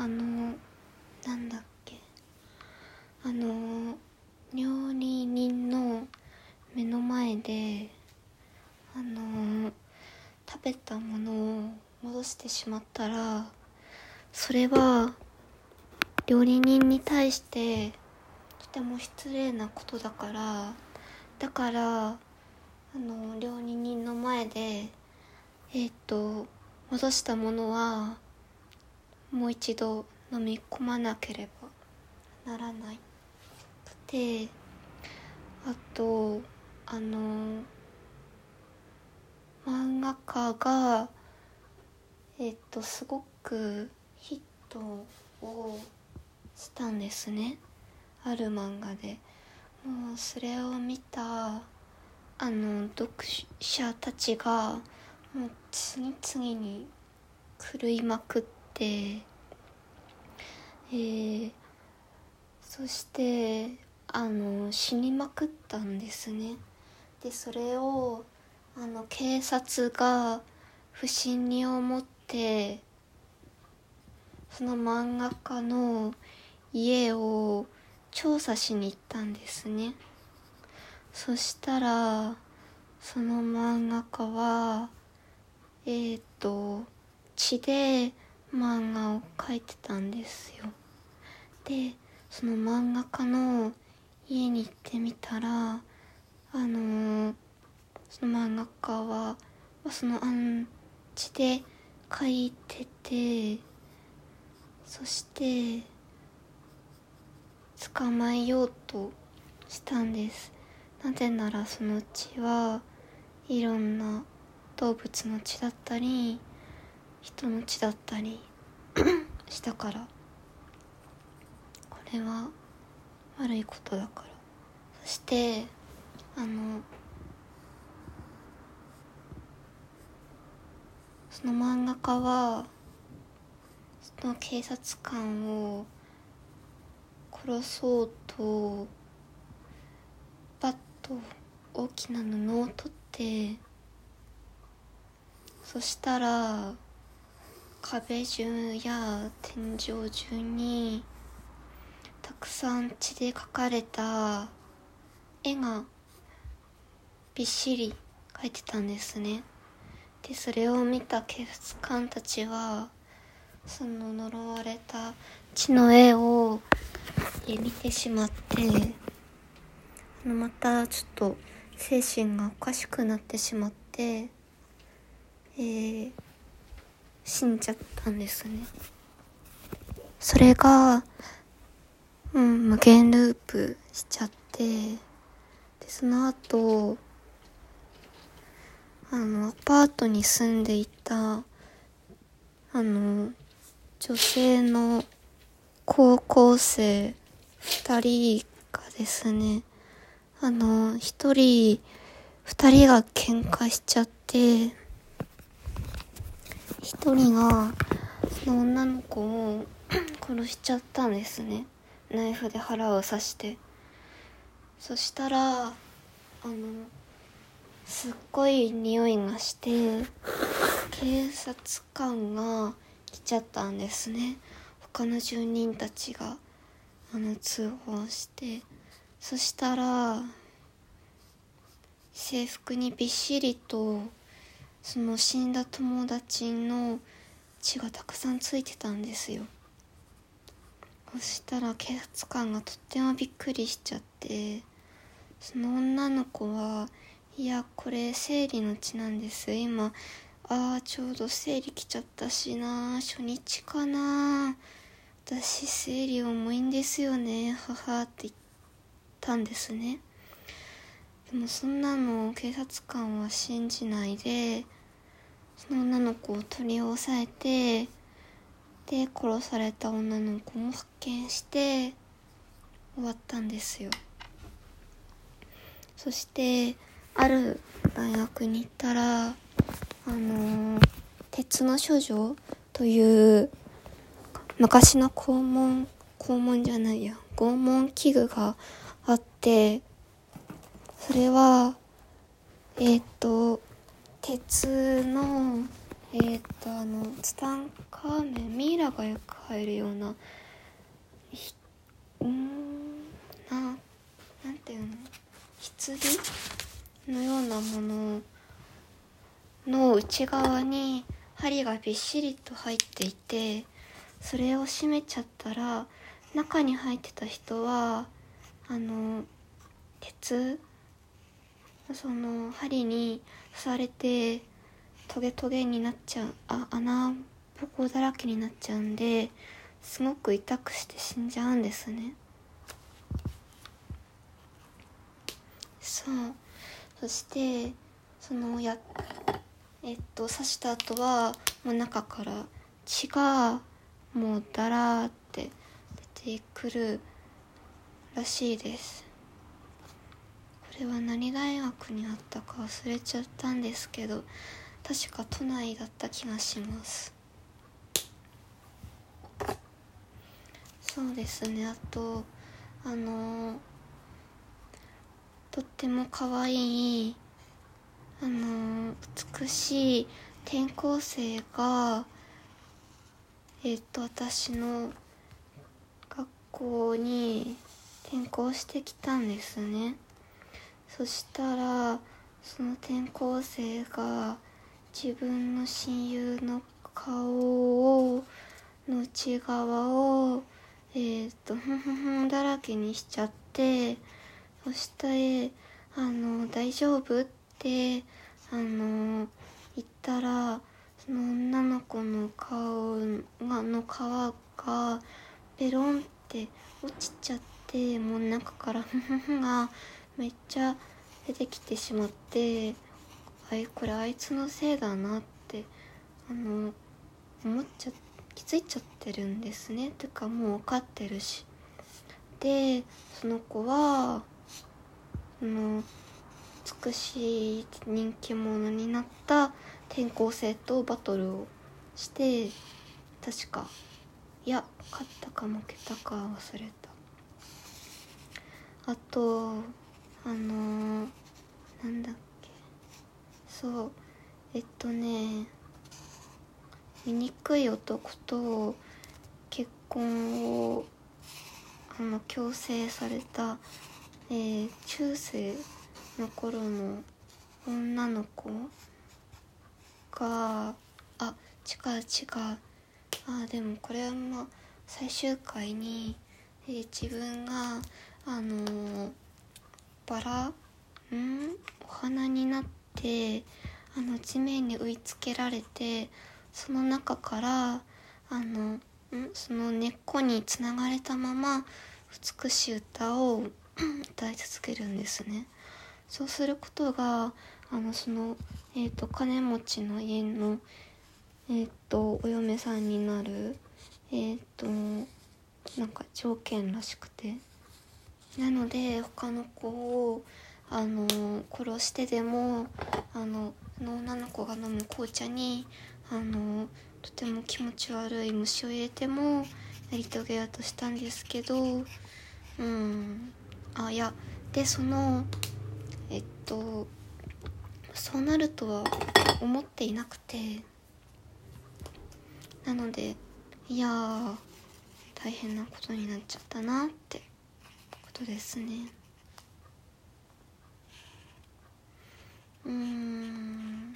あのなんだっけ。あの料理人の目の前であの食べたものを戻してしまったらそれは料理人に対してとても失礼なことだからだからあの料理人の前でえっ、と戻したものはもう一度飲み込まなければならない。であとあの漫画家がえっ、とすごくヒットをしたんですね。ある漫画で。もうそれを見たあの読者たちがもう次々に狂いまくってえー、そしてあの死にまくったんですね。でそれをあの警察が不審に思ってその漫画家の家を調査しに行ったんですね。そしたらその漫画家はえっ、ー、と血で漫画を描いてたんですよ。でその漫画家の家に行ってみたらあのー、その漫画家はそのアンチで書いててそして捕まえようとしたんです。なぜならその血はいろんな動物の血だったり人の血だったり したから。れは悪いことだから。そしてあのその漫画家はその警察官を殺そうとバッと大きな布を取ってそしたら壁中や天井中にくさん血で描かれた絵がびっしり描いてたんですね。でそれを見た警察官たちはその呪われた血の絵を見てしまってまたちょっと精神がおかしくなってしまって、えー、死んじゃったんですね。それがうん無限ループしちゃってでその後あのアパートに住んでいたあの女性の高校生2人がですねあの1人2人が喧嘩しちゃって1人がその女の子を殺しちゃったんですね。ナイフで腹を刺して。そしたらあのすっごい匂いがして警察官が来ちゃったんですね。他の住人たちがあの通報して。そしたら制服にびっしりとその死んだ友達の血がたくさんついてたんですよ。そしたら警察官がとってもびっくりしちゃってその女の子はいやこれ生理の血なんです。今ああちょうど生理来ちゃったしな初日かな私生理重いんですよね母って言ったんですね。でもそんなの警察官は信じないでその女の子を取り押さえてで殺された女の子も発見して終わったんですよ。そしてある大学に行ったらあの鉄の処女という昔の肛門肛門じゃないや拷問器具があってそれはえっ、ー、と鉄のえー、っとあのツタンカーメンミイラがよく入るようなうんななんていうの？棺のようなものの内側に針がびっしりと入っていてそれを閉めちゃったら中に入ってた人はあの鉄その針に刺されてトゲトゲになっちゃうあ穴ぼこだらけになっちゃうんですごく痛くして死んじゃうんですね。そう。そしてそのやえっと刺した後はもう中から血がもうだらって出てくるらしいです。これは何大学にあったか忘れちゃったんですけど確か都内だった気がします。そうですね。あとあのとっても可愛いあの美しい転校生がえっ、と私の学校に転校してきたんですね。そしたらその転校生が自分の親友の顔をの内側をえっ、とふんふんだらけにしちゃってそしてあの大丈夫ってあの言ったらその女の子の顔がの皮がベロンって落ちちゃってもう中からフフフがめっちゃ出てきてしまってあいこれあいつのせいだなってあの思っちゃ気づいちゃってるんですね。てかもう分かってるし。でその子はその美しい人気者になった転校生とバトルをして確かいや勝ったか負けたか忘れた。あとあのー、なんだっけ。そう。えっとね醜い男と結婚をあの強制されたえー、中世の頃の女の子があ違う違う。あでもこれはまあ最終回に、えー、自分があのー、バラん？お花になってあの地面に植い付けられてその中からあのん？その根っこにつながれたまま美しい歌を 歌い続けるんですね。そうすることがあのその、えーと、金持ちの家の、えーと、お嫁さんになるえっ、ー、となんか条件らしくて。なので他の子をあの殺してでもあのその女の子が飲む紅茶にあのとても気持ち悪い虫を入れてもやり遂げようとしたんですけどうんあいやでそのえっとそうなるとは思っていなくてなのでいや大変なことになっちゃったなってことですね。うん。